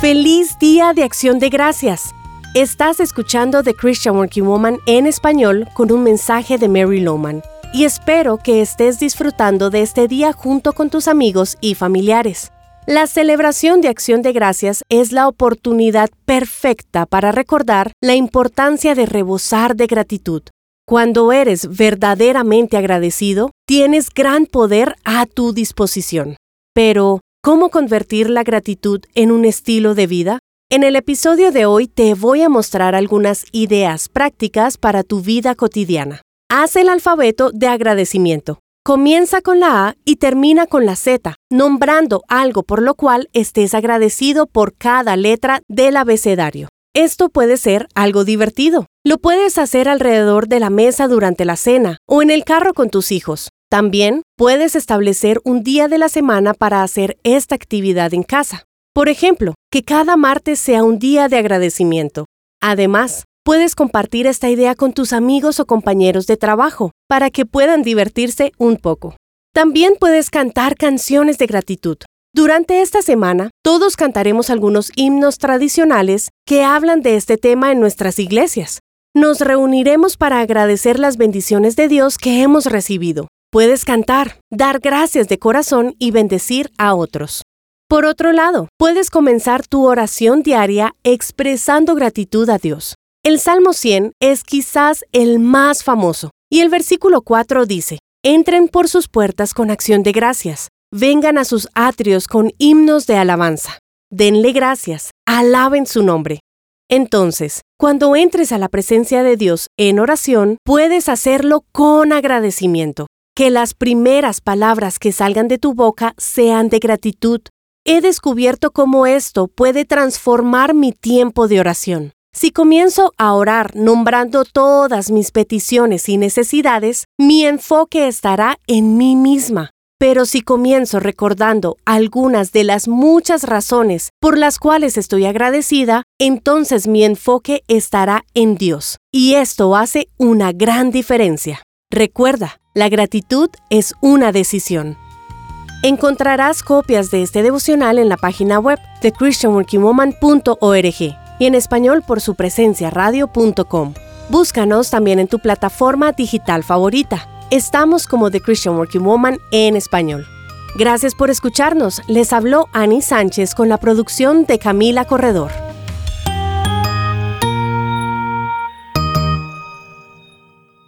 Feliz Día de Acción de Gracias. Estás escuchando The Christian Working Woman en español con un mensaje de Mary Lowman y espero que estés disfrutando de este día junto con tus amigos y familiares. La celebración de acción de gracias es la oportunidad perfecta para recordar la importancia de rebosar de gratitud. Cuando eres verdaderamente agradecido, tienes gran poder a tu disposición. Pero, ¿cómo convertir la gratitud en un estilo de vida? En el episodio de hoy te voy a mostrar algunas ideas prácticas para tu vida cotidiana. Haz el alfabeto de agradecimiento. Comienza con la A y termina con la Z, nombrando algo por lo cual estés agradecido por cada letra del abecedario. Esto puede ser algo divertido. Lo puedes hacer alrededor de la mesa durante la cena o en el carro con tus hijos. También puedes establecer un día de la semana para hacer esta actividad en casa. Por ejemplo, que cada martes sea un día de agradecimiento. Además, puedes compartir esta idea con tus amigos o compañeros de trabajo para que puedan divertirse un poco. También puedes cantar canciones de gratitud. Durante esta semana, todos cantaremos algunos himnos tradicionales que hablan de este tema en nuestras iglesias. Nos reuniremos para agradecer las bendiciones de Dios que hemos recibido. Puedes cantar, dar gracias de corazón y bendecir a otros. Por otro lado, puedes comenzar tu oración diaria expresando gratitud a Dios. El Salmo 100 es quizás el más famoso, y el versículo 4 dice, Entren por sus puertas con acción de gracias, vengan a sus atrios con himnos de alabanza, denle gracias, alaben su nombre. Entonces, cuando entres a la presencia de Dios en oración, puedes hacerlo con agradecimiento. Que las primeras palabras que salgan de tu boca sean de gratitud. He descubierto cómo esto puede transformar mi tiempo de oración. Si comienzo a orar nombrando todas mis peticiones y necesidades, mi enfoque estará en mí misma. Pero si comienzo recordando algunas de las muchas razones por las cuales estoy agradecida, entonces mi enfoque estará en Dios. Y esto hace una gran diferencia. Recuerda, la gratitud es una decisión. Encontrarás copias de este devocional en la página web de christianworkingwoman.org y en español por su presencia radio.com. Búscanos también en tu plataforma digital favorita. Estamos como The Christian Working Woman en español. Gracias por escucharnos. Les habló Annie Sánchez con la producción de Camila Corredor.